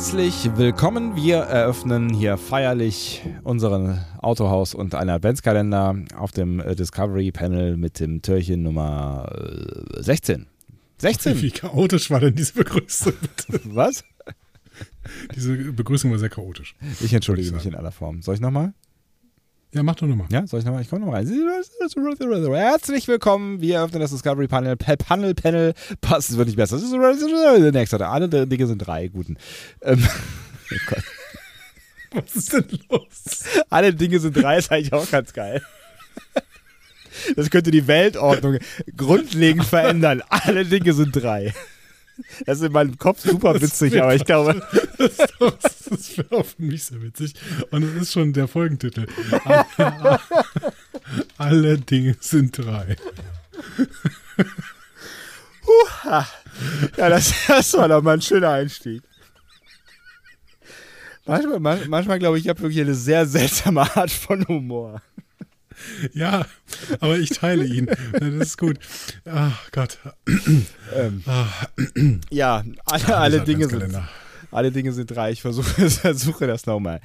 Herzlich willkommen. Wir eröffnen hier feierlich unseren Autohaus und einen Adventskalender auf dem äh, Discovery Panel mit dem Türchen Nummer 16. 16. Wie chaotisch war denn diese Begrüßung? Was? Diese Begrüßung war sehr chaotisch. Ich entschuldige mich in aller Form. Soll ich nochmal? Ja, mach doch nochmal. Ja, soll ich nochmal? Ich komme nochmal rein. Herzlich willkommen. Wir öffnen das Discovery Panel. Panel, Panel. Passt, es wird nicht besser. Das ist der nächste. Alle Dinge sind drei guten. Ähm, oh Gott. Was ist denn los? Alle Dinge sind drei, ist eigentlich auch ganz geil. Das könnte die Weltordnung grundlegend verändern. Alle Dinge sind drei. Das ist in meinem Kopf super witzig, aber ich glaube. Das, das, das wäre auch für mich sehr witzig. Und das ist schon der Folgentitel. Alle, alle Dinge sind drei. Huha. Ja, das, das war doch mal ein schöner Einstieg. Manchmal, manchmal glaube ich, ich habe wirklich eine sehr seltsame Art von Humor. Ja, aber ich teile ihn. Das ist gut. Ach Gott. Ähm, ja, alle, alle Dinge sind. Alle Dinge sind drei. Ich versuche, versuche das nochmal.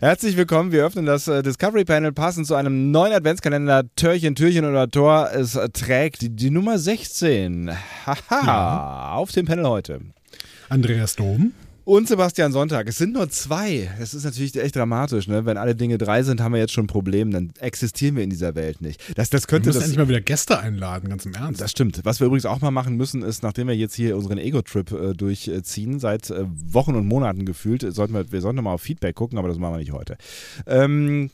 Herzlich willkommen. Wir öffnen das äh, Discovery Panel passend zu einem neuen Adventskalender. Türchen, Türchen oder Tor. Es trägt die, die Nummer 16. Haha. Ja. Auf dem Panel heute. Andreas Dom. Und Sebastian Sonntag. Es sind nur zwei. Das ist natürlich echt dramatisch, ne? Wenn alle Dinge drei sind, haben wir jetzt schon ein Problem. Dann existieren wir in dieser Welt nicht. Das, das könnte wir müssen das, endlich mal wieder Gäste einladen, ganz im Ernst. Das stimmt. Was wir übrigens auch mal machen müssen, ist, nachdem wir jetzt hier unseren Ego-Trip äh, durchziehen, seit äh, Wochen und Monaten gefühlt, sollten wir, wir sollten mal auf Feedback gucken, aber das machen wir nicht heute. Ähm,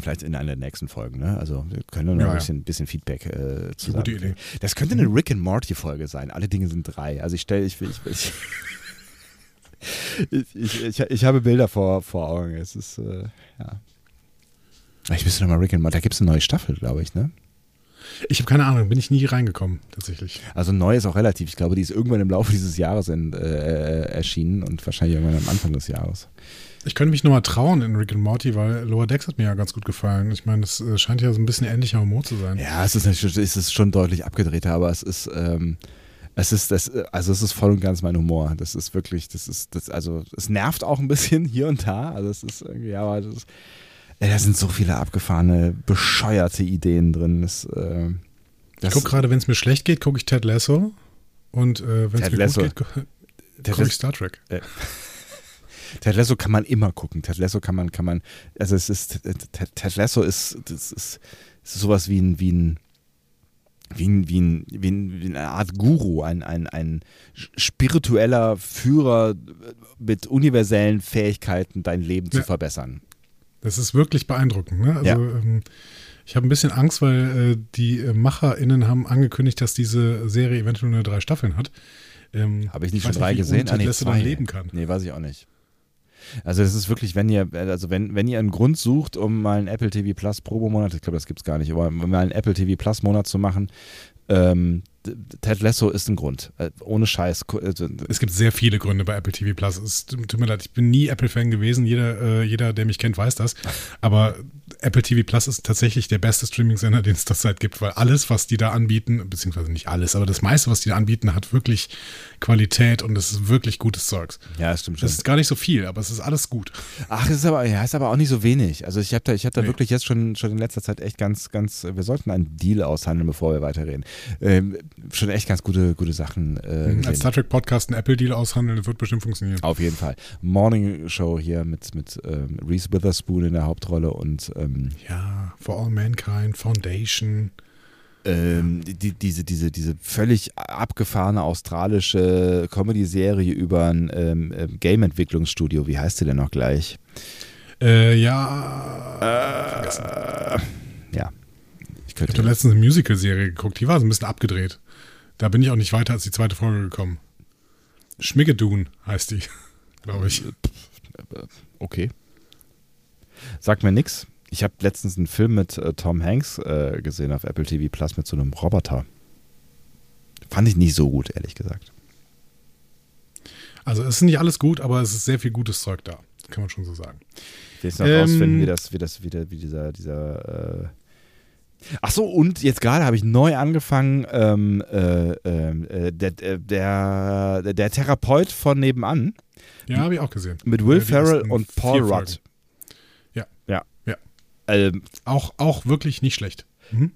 Vielleicht in einer der nächsten Folgen, ne? Also wir können noch ja, ein bisschen, bisschen Feedback äh, zusammen. Gute Idee. Das könnte eine Rick and Morty Folge sein. Alle Dinge sind drei. Also ich stelle, ich, ich, ich ich, ich, ich, ich, habe Bilder vor, vor Augen. Es ist, äh, ja. Ich müsste nochmal Rick and Morty. Da gibt es eine neue Staffel, glaube ich, ne? Ich habe keine Ahnung, bin ich nie reingekommen, tatsächlich. Also neu ist auch relativ. Ich glaube, die ist irgendwann im Laufe dieses Jahres in, äh, erschienen und wahrscheinlich irgendwann am Anfang des Jahres. Ich könnte mich nochmal trauen in Rick and Morty, weil Lower Decks hat mir ja ganz gut gefallen. Ich meine, das äh, scheint ja so ein bisschen ähnlicher Humor zu sein. Ja, es ist natürlich es ist schon deutlich abgedrehter, aber es ist, ähm, es ist das, also es ist voll und ganz mein Humor. Das ist wirklich, das ist, das, also es nervt auch ein bisschen hier und da. Also es ist irgendwie, aber das ist, ey, da sind so viele abgefahrene, bescheuerte Ideen drin. Das, äh, das ich gucke gerade, wenn es mir schlecht geht, gucke ich Ted Lasso. Und äh, wenn es mir Lasso. gut geht, gucke ich Star Trek. Äh. Ted Lasso kann man immer gucken. Ted Lasso kann man, kann man, also es ist, Ted, Ted Lasso ist, das ist, ist sowas wie ein, wie ein, wie, ein, wie, ein, wie, ein, wie eine Art Guru, ein, ein, ein spiritueller Führer mit universellen Fähigkeiten, dein Leben ja. zu verbessern. Das ist wirklich beeindruckend. Ne? Also, ja. ähm, ich habe ein bisschen Angst, weil äh, die äh, MacherInnen haben angekündigt, dass diese Serie eventuell nur drei Staffeln hat. Ähm, habe ich nicht schon drei gesehen? Ah, nee, zwei. leben kann. Nee, weiß ich auch nicht. Also das ist wirklich, wenn ihr, also wenn, wenn ihr einen Grund sucht, um mal einen Apple TV Plus Probemonat, ich glaube, das gibt es gar nicht, aber mal einen Apple TV Plus Monat zu machen, ähm, Ted Lasso ist ein Grund. Äh, ohne Scheiß. Also, es gibt sehr viele Gründe bei Apple TV Plus. Es tut mir leid, ich bin nie Apple-Fan gewesen. Jeder, äh, jeder, der mich kennt, weiß das. Aber Apple TV Plus ist tatsächlich der beste Streaming-Sender, den es zurzeit gibt, weil alles, was die da anbieten, beziehungsweise nicht alles, aber das meiste, was die da anbieten, hat wirklich Qualität und es ist wirklich gutes Zeugs. Ja, das stimmt schon. Das ist gar nicht so viel, aber es ist alles gut. Ach, es ist aber, ja, ist aber auch nicht so wenig. Also ich habe da, ich hab da nee. wirklich jetzt schon, schon in letzter Zeit echt ganz, ganz, wir sollten einen Deal aushandeln, bevor wir weiterreden. Ähm, schon echt ganz gute, gute Sachen. Äh, mhm, Als Star Trek Podcast einen Apple-Deal aushandeln, wird bestimmt funktionieren. Auf jeden Fall. Morning Show hier mit, mit ähm, Reese Witherspoon in der Hauptrolle und ähm, ja, For All Mankind, Foundation. Ähm, die, diese, diese, diese völlig abgefahrene australische Comedy-Serie über ein ähm, ähm, Game-Entwicklungsstudio, wie heißt sie denn noch gleich? Äh, ja. Äh, ja. Ich, ich habe letztens eine Musical-Serie geguckt, die war so ein bisschen abgedreht. Da bin ich auch nicht weiter als die zweite Folge gekommen. Schmiggedun heißt die, glaube ich. Okay. Sagt mir nix. Ich habe letztens einen Film mit äh, Tom Hanks äh, gesehen auf Apple TV Plus mit so einem Roboter. Fand ich nicht so gut, ehrlich gesagt. Also es ist nicht alles gut, aber es ist sehr viel gutes Zeug da. Kann man schon so sagen. Ich will jetzt noch Ähm, rausfinden, wie das, wie das, wie, der, wie dieser, dieser. Äh Ach so, und jetzt gerade habe ich neu angefangen, ähm, äh, ähm, äh, der, der, der, der Therapeut von nebenan Ja, habe ich auch gesehen. mit Will Ja, Ferrell und Paul. Rudd. Ja. Ja. Ja. Ähm, Auch, auch wirklich nicht schlecht. Mhm.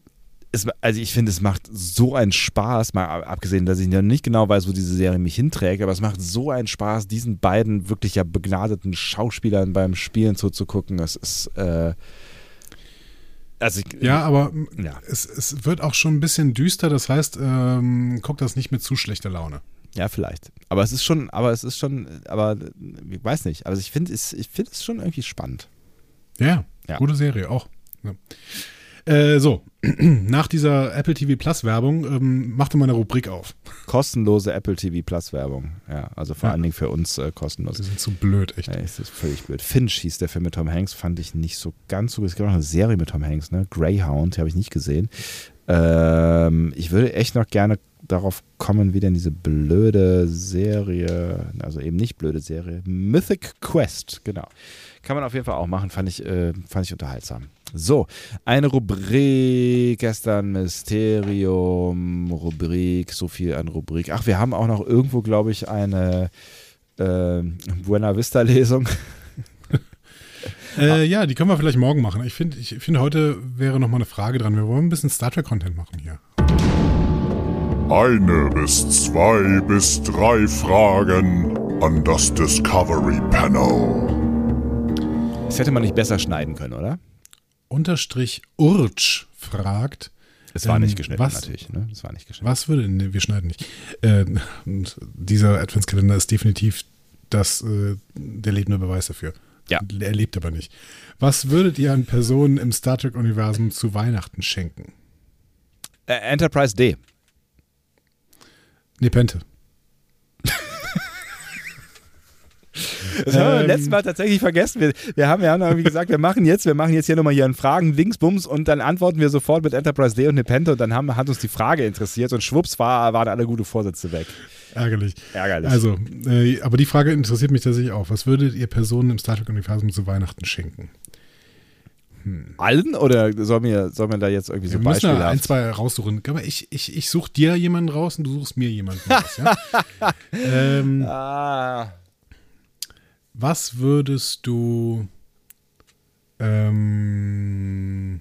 es, also ich finde, es macht so einen Spaß, mal ab- abgesehen, dass ich noch nicht genau weiß, wo diese Serie mich hinträgt, aber es macht so einen Spaß, diesen beiden wirklich ja begnadeten Schauspielern beim Spielen zuzugucken. Es ist, äh, also ich, Ja, aber ja, es, es wird auch schon ein bisschen düster, das heißt, ähm, guck das nicht mit zu schlechter Laune. ja, vielleicht. Aber es ist schon, aber es ist schon, aber ich weiß nicht. Also ich finde es, ich finde es schon irgendwie spannend. Ja, Ja. gute Serie auch. Ja. Äh, so, nach dieser Apple TV Plus Werbung ähm, machte meine Rubrik auf. Kostenlose Apple TV Plus Werbung. Ja, also vor Ja. allen Dingen für uns äh, kostenlos. Die sind zu blöd, echt. Ja, es ist völlig blöd. Finch hieß der Film mit Tom Hanks, fand ich nicht so ganz so gut. Es gibt auch eine Serie mit Tom Hanks, ne? Greyhound, die habe ich nicht gesehen. Ähm, ich würde echt noch gerne darauf kommen, wie denn diese blöde Serie, also eben nicht blöde Serie, Mythic Quest, genau. Kann man auf jeden Fall auch machen, fand ich, äh, fand ich unterhaltsam. So, eine Rubrik, gestern Mysterium, Rubrik, so viel an Rubrik. Ach, wir haben auch noch irgendwo, glaube ich, eine äh, Buena Vista-Lesung. Äh, ja, die können wir vielleicht morgen machen. Ich finde, ich finde, heute wäre noch mal eine Frage dran. Wir wollen ein bisschen Star Trek-Content machen hier. Eine bis zwei bis drei Fragen an das Discovery Panel. Das hätte man nicht besser schneiden können, oder? Unterstrich Urch fragt, Es war Ähm, nicht geschnitten, was- natürlich. Ne? Es war nicht geschnitten. was würde, ne, wir schneiden nicht. Äh, dieser Adventskalender ist definitiv das, äh, der lebende Beweis dafür. Ja. Er lebt aber nicht. Was würdet ihr an Personen im Star Trek-Universum zu Weihnachten schenken? Äh, Enterprise D. Nepente. Das haben wir Ähm. letzten Mal tatsächlich vergessen. Wir, wir haben ja irgendwie gesagt, wir machen jetzt, wir machen jetzt hier nochmal hier einen Fragen, Dingsbums und dann antworten wir sofort mit Enterprise D und Nepente und dann haben, hat uns die Frage interessiert und schwupps war, waren alle gute Vorsätze weg. Ärgerlich. Ärgerlich. Also, äh, aber die Frage interessiert mich tatsächlich auch. Was würdet ihr Personen im Star Trek-Universum zu Weihnachten schenken? Allen oder soll mir, soll mir da jetzt irgendwie so wir müssen Beispiele da ein, zwei raussuchen. Aber ich, ich, ich suche dir jemanden raus und du suchst mir jemanden raus. Ja? ähm, Ah. Was würdest du ähm,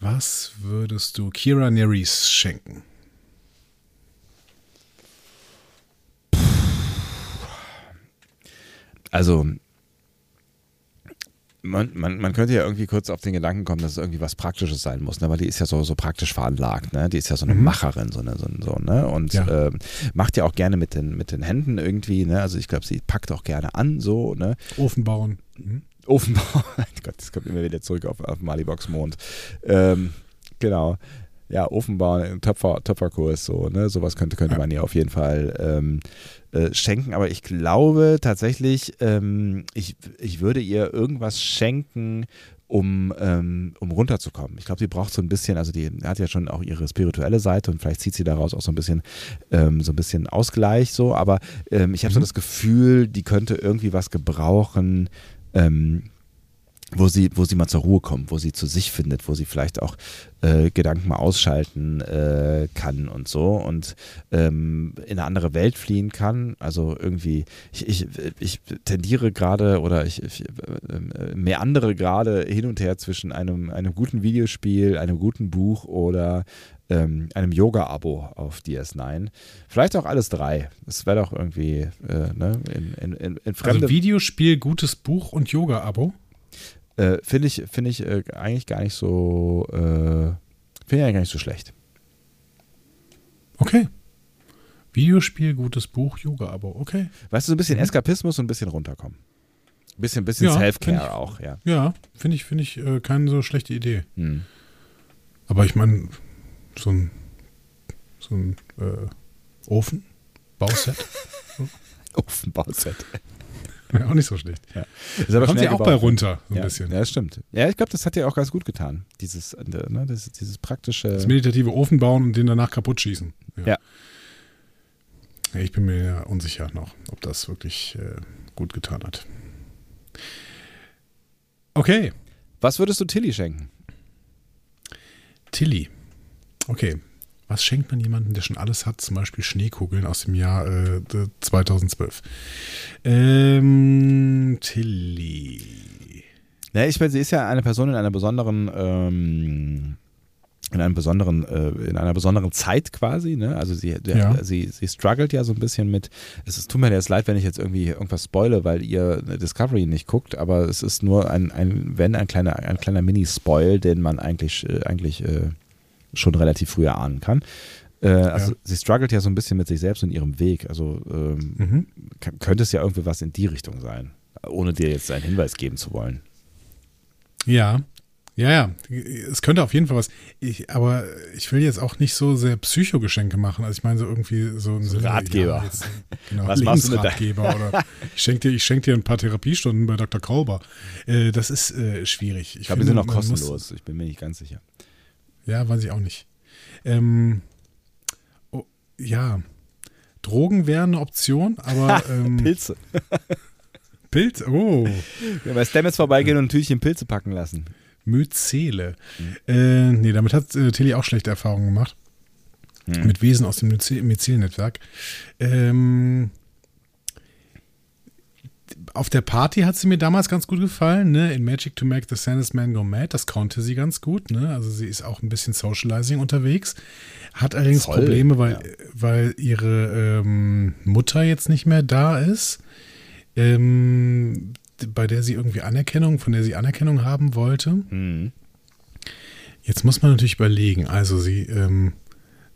was würdest du Kira Nerys schenken? Also, man, man, man könnte ja irgendwie kurz auf den Gedanken kommen, dass es irgendwie was Praktisches sein muss, ne? weil die ist ja so, so praktisch veranlagt, ne? Die ist ja so eine Macherin, so eine, so, so ne? Und Ja. ähm, macht ja auch gerne mit den, mit den Händen irgendwie, ne? Also ich glaube, sie packt auch gerne an, so, ne? Ofen bauen. Mhm. Ofenbau. Gott, das kommt immer wieder zurück auf, auf Malibox Mond. Ähm, genau. Ja, Ofenbau, Töpfer, Töpferkurs, so, ne? Sowas könnte, könnte man ihr auf jeden Fall ähm, äh, schenken. Aber ich glaube tatsächlich, ähm, ich, ich würde ihr irgendwas schenken, um, ähm, um runterzukommen. Ich glaube, sie braucht so ein bisschen, also die hat ja schon auch ihre spirituelle Seite und vielleicht zieht sie daraus auch so ein bisschen, ähm, so ein bisschen Ausgleich so, aber ähm, ich habe so Mhm. das Gefühl, die könnte irgendwie was gebrauchen, ähm, wo sie, wo sie mal zur Ruhe kommt, wo sie zu sich findet, wo sie vielleicht auch äh, Gedanken mal ausschalten äh, kann und so und ähm, in eine andere Welt fliehen kann. Also irgendwie, ich, ich, ich tendiere gerade oder ich, ich äh, meandere gerade hin und her zwischen einem, einem guten Videospiel, einem guten Buch oder ähm, einem Yoga-Abo auf DS9. Vielleicht auch alles drei. Das wäre doch irgendwie äh, ne, in, in, in, in fremde Also Videospiel, gutes Buch und Yoga-Abo. Äh, finde ich, finde ich äh, eigentlich gar nicht so, äh, finde ich eigentlich gar nicht so schlecht. Okay. Videospiel, gutes Buch, Yoga-Abo. Okay. Weißt du, so ein bisschen Eskapismus und ein bisschen runterkommen. Ein bisschen, bisschen Ja, Self-Care find auch, ja. Ja, finde ich, finde ich äh, keine so schlechte Idee. Hm. Aber ich meine, so ein, so ein äh, Ofen Bauset. Ofenbauset. Ja, auch nicht so schlecht. Ja. Aber Kommt ja auch gebaut. bei runter, so ein ja. bisschen. Ja, das stimmt. Ja, ich glaube, das hat dir auch ganz gut getan. Dieses, äh, ne, das, dieses praktische. Das meditative Ofen bauen und den danach kaputt schießen. Ja. Ja, Ich bin mir unsicher noch, ob das wirklich äh, gut getan hat. Okay, Was würdest du Tilly schenken? Tilly. Okay. Was schenkt man jemandem, der schon alles hat? Zum Beispiel Schneekugeln aus dem Jahr äh, 2012. Ähm, Tilly. Ja, ich meine, sie ist ja eine Person in einer besonderen, ähm, in einem besonderen, äh, in einer besonderen Zeit quasi, ne? Also sie, der, Ja. sie, sie struggelt ja so ein bisschen mit, es ist, tut mir jetzt leid, wenn ich jetzt irgendwie irgendwas spoile, weil ihr Discovery nicht guckt, aber es ist nur ein, ein wenn ein kleiner, ein kleiner Mini-Spoil, den man eigentlich, äh, eigentlich äh, schon relativ früh erahnen kann. Äh, also Ja. sie struggelt ja so ein bisschen mit sich selbst und ihrem Weg. Also ähm, Mhm. k- könnte es ja irgendwie was in die Richtung sein, ohne dir jetzt einen Hinweis geben zu wollen. Ja, ja, ja. Es könnte auf jeden Fall was. Ich, aber ich will jetzt auch nicht so sehr Psychogeschenke machen. Also ich meine so irgendwie so ein Ratgeber. Ja, jetzt, genau, Was machst du Lebensratgeber oder ich schenke dir, ich schenk dir ein paar Therapiestunden bei Dr. Kolber. Äh, das ist äh, schwierig. Ich glaube, die sind noch man muss- kostenlos. Ich bin mir nicht ganz sicher. Ja, weiß ich auch nicht. Ähm, oh, ja, Drogen wären eine Option, aber ähm, Pilze. Pilz, oh, Ja, bei Stamets vorbeigehen und ein Tütchen Pilze packen lassen. Myzele. Äh, nee, damit hat äh, Tilly auch schlechte Erfahrungen gemacht. Hm. Mit Wesen aus dem Myze- Myzel-Netzwerk. Ähm, auf der Party hat sie mir damals ganz gut gefallen, ne? In Magic to Make the Sandest Man Go Mad, das konnte sie ganz gut, ne? Also sie ist auch ein bisschen Socializing unterwegs. Hat allerdings Voll, Probleme, weil, ja. weil ihre ähm, Mutter jetzt nicht mehr da ist. Ähm, bei der sie irgendwie Anerkennung, von der sie Anerkennung haben wollte. Mhm. Jetzt muss man natürlich überlegen. Also sie, ähm,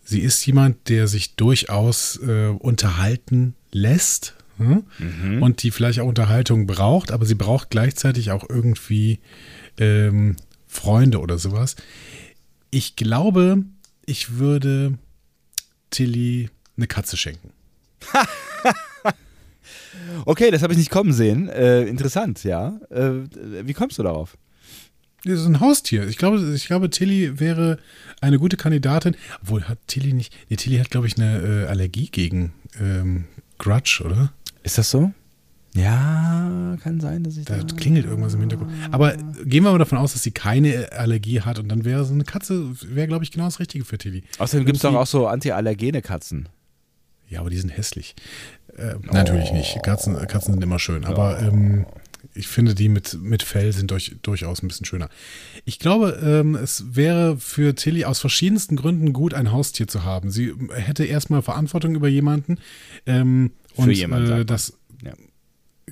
sie ist jemand, der sich durchaus äh, unterhalten lässt hm? Mhm. und die vielleicht auch Unterhaltung braucht, aber sie braucht gleichzeitig auch irgendwie ähm, Freunde oder sowas. Ich glaube, ich würde Tilly eine Katze schenken. Okay, das habe ich nicht kommen sehen. Äh, interessant, ja. Äh, wie kommst du darauf? Das ist ein Haustier. Ich glaube, ich glaube, Tilly wäre eine gute Kandidatin. Obwohl, hat Tilly nicht. Nee, Tilly hat, glaube ich, eine äh, Allergie gegen ähm, Grudge, oder? Ist das so? Ja, kann sein, dass ich Da da. klingelt irgendwas im Hintergrund. Aber gehen wir mal davon aus, dass sie keine Allergie hat und dann wäre so eine Katze, wäre, glaube ich, genau das Richtige für Tilly. Außerdem gibt es doch auch so antiallergene Katzen. Ja, aber die sind hässlich. Äh, Natürlich nicht. Katzen, Katzen sind immer schön. Aber ähm, ich finde, die mit, mit Fell sind durch, durchaus ein bisschen schöner. Ich glaube, ähm, es wäre für Tilly aus verschiedensten Gründen gut, ein Haustier zu haben. Sie hätte erstmal Verantwortung über jemanden. Ähm, Für und, jemanden, sagt Äh, das, Ja.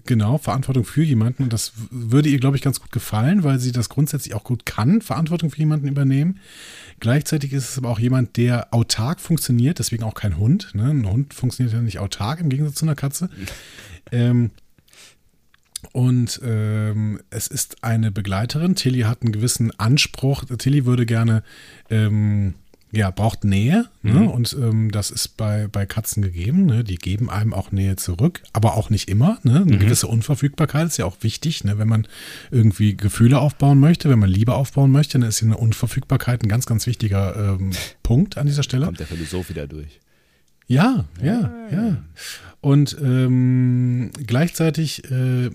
Genau, Verantwortung für jemanden. Und das würde ihr, glaube ich, ganz gut gefallen, weil sie das grundsätzlich auch gut kann, Verantwortung für jemanden übernehmen. Gleichzeitig ist es aber auch jemand, der autark funktioniert, deswegen auch kein Hund. Ne? Ein Hund funktioniert ja nicht autark im Gegensatz zu einer Katze. Ähm, und ähm, es ist eine Begleiterin. Tilly hat einen gewissen Anspruch. Tilly würde gerne, ähm, ja, braucht Nähe. Ne? Und ähm, das ist bei, bei Katzen gegeben. Ne? Die geben einem auch Nähe zurück, aber auch nicht immer. Ne? Eine gewisse Unverfügbarkeit ist ja auch wichtig. Ne? Wenn man irgendwie Gefühle aufbauen möchte, wenn man Liebe aufbauen möchte, dann ist hier eine Unverfügbarkeit ein ganz, ganz wichtiger ähm, Punkt an dieser Stelle. Kommt der Philosoph wieder durch. Ja, ja, ja. Und ähm, gleichzeitig äh,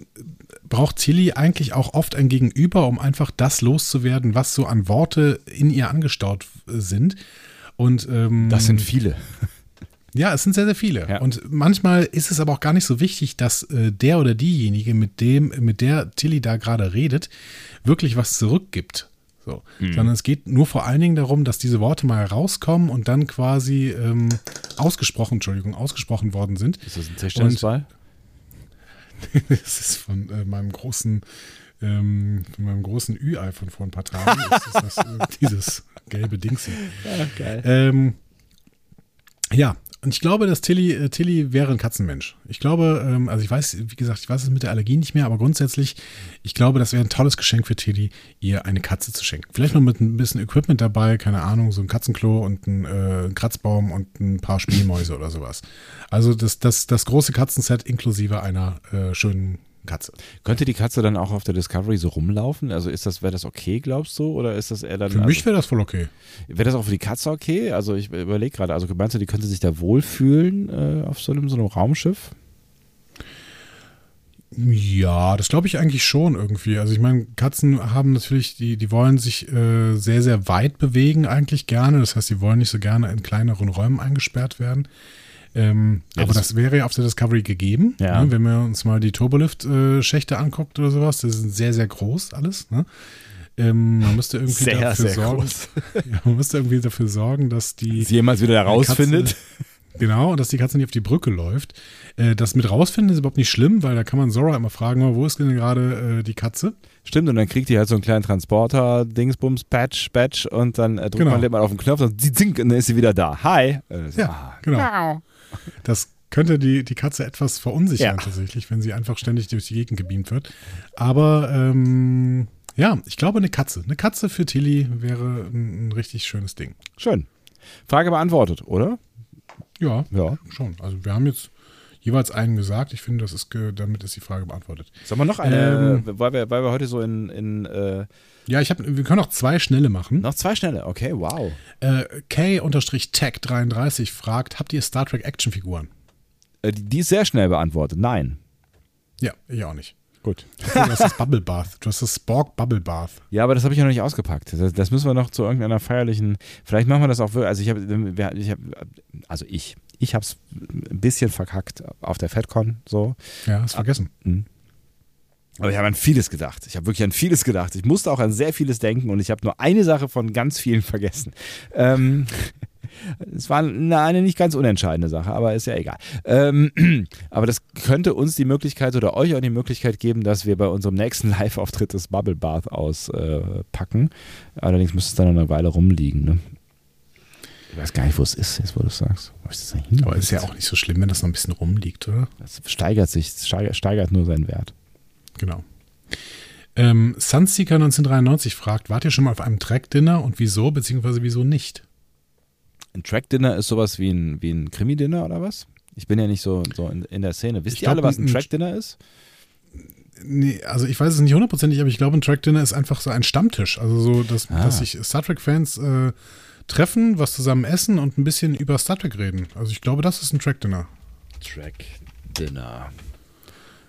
braucht Tilly eigentlich auch oft ein Gegenüber, um einfach das loszuwerden, was so an Worte in ihr angestaut sind. Und ähm, Das sind viele. ja, es sind sehr, sehr viele. Ja. Und manchmal ist es aber auch gar nicht so wichtig, dass äh, der oder diejenige, mit dem, mit der Tilly da gerade redet, wirklich was zurückgibt. So. Sondern es geht nur vor allen Dingen darum, dass diese Worte mal rauskommen und dann quasi ähm, ausgesprochen, Entschuldigung, ausgesprochen worden sind. Ist das ein Tischtennisball? Das ist von äh, meinem großen, ähm, von meinem großen Ü-Ei von vor ein paar Tagen. Das, äh, dieses gelbe Dings geil. Ähm, ja, Und ich glaube, dass Tilly, äh, Tilly wäre ein Katzenmensch. Ich glaube, ähm, also ich weiß, wie gesagt, ich weiß es mit der Allergie nicht mehr, aber grundsätzlich, ich glaube, das wäre ein tolles Geschenk für Tilly, ihr eine Katze zu schenken. Vielleicht noch mit ein bisschen Equipment dabei, keine Ahnung, so ein Katzenklo und ein, äh, Kratzbaum und ein paar Spielmäuse oder sowas. Also das, das, das große Katzenset inklusive einer äh, schönen Katze. Könnte die Katze dann auch auf der Discovery so rumlaufen? Also ist das, wäre das okay, glaubst du? Oder ist das eher dann. Für mich wäre das voll okay. Wäre das auch für die Katze okay? Also ich überlege gerade, also meinst du, die könnte sich da wohlfühlen äh, auf so einem, so einem Raumschiff? Ja, das glaube ich eigentlich schon irgendwie. Also ich meine, Katzen haben natürlich, die, die wollen sich äh, sehr, sehr weit bewegen eigentlich gerne. Das heißt, sie wollen nicht so gerne in kleineren Räumen eingesperrt werden. Ähm, Ja, aber das- das, wäre ja auf der Discovery gegeben. Ja. Ne? Wenn man uns mal die Turbolift-Schächte anguckt oder sowas, das ist sehr, sehr groß alles. Ne? Ähm, man müsste irgendwie dafür sorgen. Ja, man müsste irgendwie dafür sorgen, dass die Sie jemals wieder herausfindet. Genau, und dass die Katze nicht auf die Brücke läuft. Äh, das mit rausfinden ist überhaupt nicht schlimm, weil da kann man Zora immer fragen, wo ist denn gerade äh, die Katze? Stimmt, und dann kriegt die halt so einen kleinen Transporter, Dingsbums, Patch, Patch und dann äh, drückt Genau. man den mal auf den Knopf und sie zink und dann ist sie wieder da. Hi. Ja, ah, genau. Das könnte die, die Katze etwas verunsichern Ja. tatsächlich, wenn sie einfach ständig durch die Gegend gebeamt wird. Aber ähm, ja, ich glaube eine Katze. Eine Katze für Tilly wäre ein, ein richtig schönes Ding. Schön. Frage beantwortet, oder? Ja, Ja. schon. Also wir haben jetzt jeweils einen gesagt. Ich finde, das ist damit ist die Frage beantwortet. Sollen wir noch eine, Ähm. weil, wir, weil wir heute so in, in äh, Ja, ich hab, wir können auch zwei schnelle machen. noch zwei schnelle, okay, wow. Äh, K-Tech33 fragt, habt ihr Star Trek Actionfiguren? Äh, die, die ist sehr schnell beantwortet. Nein. Ja, ich auch nicht. Gut. Du hast das Bubble Bath. Du hast das Spork Bubble Bath. Ja, aber das habe ich ja noch nicht ausgepackt. Das, das müssen wir noch zu irgendeiner feierlichen. Vielleicht machen wir das auch wirklich. Also ich habe, ich hab, also ich, ich habe es ein bisschen verkackt auf der FedCon so. Ja, hast vergessen. Aber ich habe an vieles gedacht. Ich habe wirklich an vieles gedacht. Ich musste auch an sehr vieles denken und ich habe nur eine Sache von ganz vielen vergessen. Ähm, es war eine, eine nicht ganz unentscheidende Sache, aber ist ja egal. Ähm, aber das könnte uns die Möglichkeit oder euch auch die Möglichkeit geben, dass wir bei unserem nächsten Live-Auftritt das Bubble Bath auspacken. Allerdings müsste es dann noch eine Weile rumliegen. Ne? Ich weiß gar nicht, wo es ist, jetzt wo du es sagst. Wo ist das denn hin? Aber ist ja auch nicht so schlimm, wenn das noch ein bisschen rumliegt, oder? Das steigert sich, steigert, steigert nur seinen Wert. Genau. Ähm, Sunseeker 1993 fragt, wart ihr schon mal auf einem Track-Dinner und wieso, beziehungsweise wieso nicht? Ein Track-Dinner ist sowas wie ein, wie ein Krimi-Dinner oder was? Ich bin ja nicht so, so in, in der Szene. Wisst Ich ihr alle, glaub, was ein ein- Track-Dinner ist? Nee, also ich weiß es nicht hundertprozentig, aber ich glaube, ein Track-Dinner ist einfach so ein Stammtisch. Also so, dass, Ah. dass sich Star Trek-Fans äh, treffen, was zusammen essen und ein bisschen über Star Trek reden. Also ich glaube, das ist ein Track-Dinner. Track-Dinner.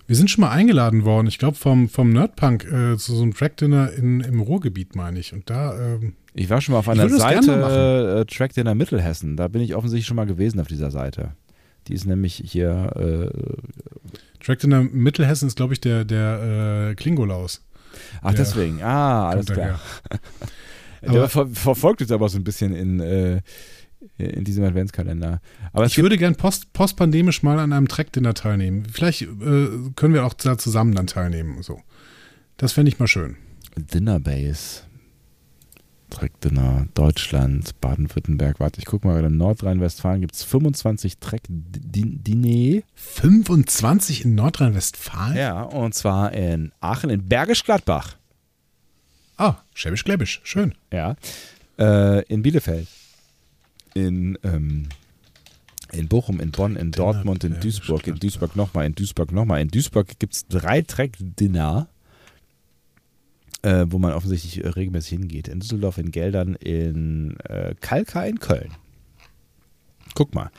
Wir sind schon mal eingeladen worden, ich glaube, vom, vom Nerdpunk äh, zu so einem Track-Dinner in- im Ruhrgebiet, meine ich. Und da, ähm, Ich war schon mal auf einer Seite äh, Track-Dinner Mittelhessen. Da bin ich offensichtlich schon mal gewesen auf dieser Seite. Die ist nämlich hier. Äh, Track-Dinner Mittelhessen ist, glaube ich, der, der äh, Klingolaus. ach, Ja. deswegen. Ah, alles klar. Der ver verfolgt uns aber so ein bisschen in, äh, in diesem Adventskalender. Aber Ich würde gern post, postpandemisch mal an einem Track-Dinner teilnehmen. Vielleicht äh, können wir auch da zusammen dann teilnehmen. So. Das fände ich mal schön. Dinnerbase. Track-Dinner, Deutschland, Baden-Württemberg. Warte, ich gucke mal, in Nordrhein-Westfalen gibt es 25 Track-Diner. 25 in Nordrhein-Westfalen? Ja, und zwar in Aachen, in Bergisch Gladbach. Ah, Schwäbisch-Gläbisch. Schön. Ja. Äh, in Bielefeld. In, ähm, in Bochum, in Bonn, in Dortmund, in Duisburg, in. Duisburg nochmal, in Duisburg nochmal. In Duisburg gibt es drei Track-Dinner, äh, wo man offensichtlich äh, regelmäßig hingeht. In Düsseldorf, in Geldern, in äh, Kalka, in Köln. Guck mal.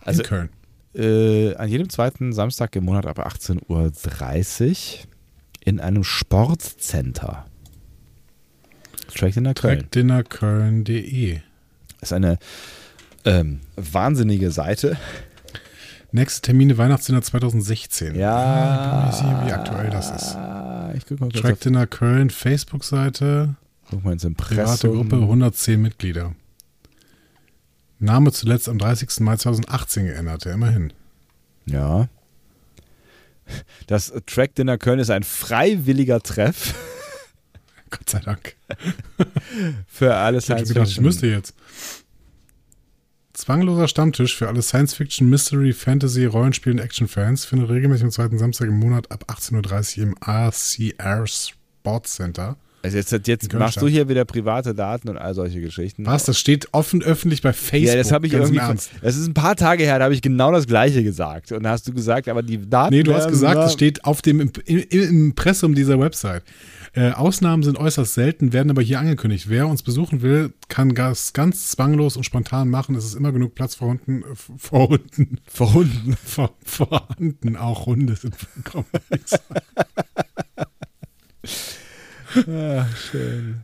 Also in Köln. äh, an jedem zweiten Samstag im Monat ab 18.30 Uhr in einem Sportcenter. Track-Dinner Köln. Trackdinnerköln.de. ist eine ähm, wahnsinnige Seite. Nächste Termine Weihnachtsdinner 2016. Ja. Ich sehe, wie aktuell das ist. Ich guck mal Trackdinner Köln, Facebook-Seite, guck mal ins private Impressum. Gruppe, 110 Mitglieder. Name zuletzt am 30. Mai 2018 geändert, ja, immerhin. Ja. Das Track Dinner Köln ist ein freiwilliger Treff Gott sei Dank. für alle Science gedacht, ich Fiction. müsste jetzt. Zwangloser Stammtisch für alle Science-Fiction, Mystery, Fantasy, Rollenspiel und Action-Fans findet regelmäßig am zweiten Samstag im Monat ab 18.30 Uhr im RCR Sports Center. Also jetzt, jetzt machst du hier wieder private Daten und all solche Geschichten. Was? Das steht offen öffentlich bei Facebook. Ja, das habe ich irgendwie. Ernst. Das ist ein paar Tage her, da habe ich genau das Gleiche gesagt. Und da hast du gesagt, aber die Daten. Nee, du hast gesagt, es steht auf dem Im- im im Impressum dieser Website. Äh, Ausnahmen sind äußerst selten, werden aber hier angekündigt. Wer uns besuchen will, kann das ganz zwanglos und spontan machen. Es ist immer genug Platz vor Hunden, äh, vor Hunden, vor vorhanden. Auch Hunde sind willkommen. Ah, schön.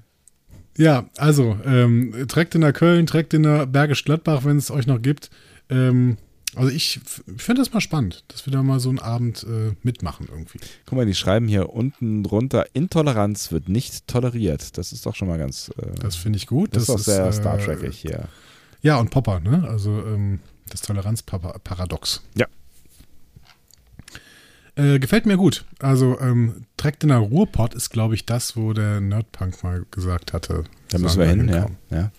Ja, also, ähm, der Köln, trägt in der Bergisch Gladbach, wenn es euch noch gibt. Ähm, also ich finde das mal spannend, dass wir da mal so einen Abend äh, mitmachen irgendwie. Guck mal, die schreiben hier unten drunter: Intoleranz wird nicht toleriert. Das ist doch schon mal ganz. Äh, Das finde ich gut. das, ist doch sehr äh, Star Trek hier. Ja, und Popper, ne? Also ähm, das Toleranzparadox. Ja. Äh, gefällt mir gut. Also ähm, Trek in der Ruhrpott ist, glaube ich, das, wo der Nerdpunk mal gesagt hatte. Da müssen wir hin, ja. ja.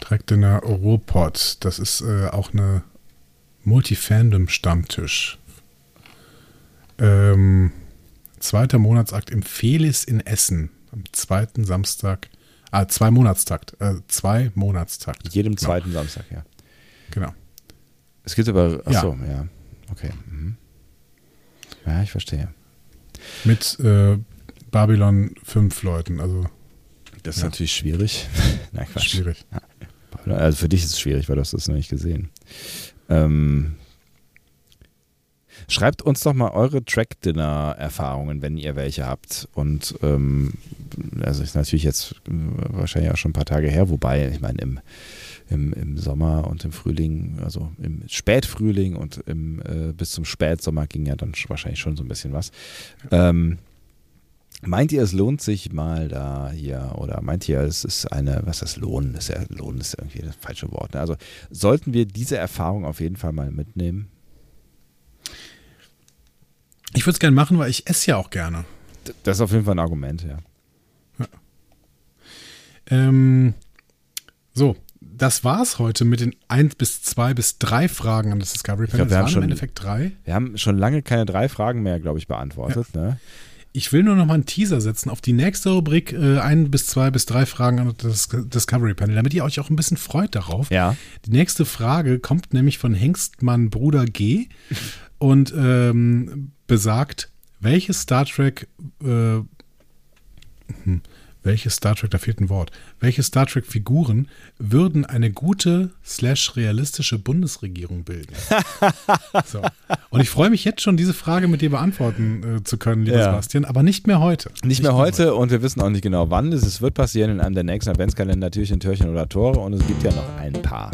Trek in der Ruhrpott. Das ist äh, auch eine Multifandom-Stammtisch. Ähm, zweiter Monatsakt im Felis in Essen. Am zweiten Samstag. Ah, zwei Monatstakt. Äh, zwei Monatstakt. Jedem Genau. zweiten Samstag, ja. Genau. Es gibt aber. Ja. Achso, ja. Okay. Mhm. Ja, ich verstehe. Mit äh, Babylon fünf Leuten, also Das ist Ja. natürlich schwierig. Nein, Quatsch. schwierig. Also für dich ist es schwierig, weil du hast das noch nicht gesehen. Ähm, schreibt uns doch mal eure Track-Dinner-Erfahrungen, wenn ihr welche habt. Und ähm, also ist natürlich jetzt äh, wahrscheinlich auch schon ein paar Tage her, wobei, ich meine, im, im, im Sommer und im Frühling, also im Spätfrühling und im, äh, bis zum Spätsommer ging ja dann sch- wahrscheinlich schon so ein bisschen was. Ähm, Meint ihr, es lohnt sich mal da hier oder meint ihr, es ist eine, was ist Lohn? Das ist ja, Lohn ist irgendwie das falsche Wort. Ne? Also sollten wir diese Erfahrung auf jeden Fall mal mitnehmen? Ich würde es gerne machen, weil ich esse ja auch gerne. D- Das ist auf jeden Fall ein Argument, ja. Ähm, so, das war's heute mit den 1 bis 2 bis 3 Fragen an das Discovery Panel. glaub, wir haben waren schon- im Endeffekt drei. Wir haben schon lange keine drei Fragen mehr, glaube ich, beantwortet. Ne? Ich will nur noch mal einen Teaser setzen auf die nächste Rubrik, äh, 1 bis 2 bis 3 Fragen an das Discovery Panel, damit ihr euch auch ein bisschen freut darauf. Ja. Die nächste Frage kommt nämlich von Hengstmann Bruder G und ähm, besagt, welche Star Trek, äh, hm, welche Star Trek, da fehlt ein Wort, welche Star Trek Figuren würden eine gute slash realistische Bundesregierung bilden? so. Und ich freue mich jetzt schon, diese Frage mit dir beantworten äh, zu können, lieber Ja. Sebastian, aber nicht mehr heute. Nicht mehr heute und wir wissen auch nicht genau wann. Es wird passieren in einem der nächsten Adventskalender, Türchen, Türchen oder Tore und es gibt ja noch ein paar.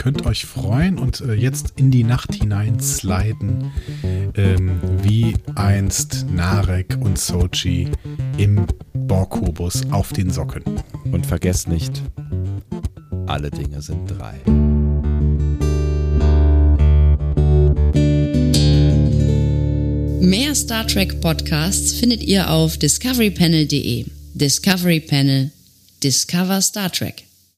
Ihr könnt euch freuen und äh, jetzt in die Nacht hinein sliden, ähm, wie einst Narek und Sochi im Borkubus auf den Socken. Und vergesst nicht, alle Dinge sind drei. Mehr Star Trek Podcasts findet ihr auf discoverypanel.de. Discovery Panel. Discover Star Trek.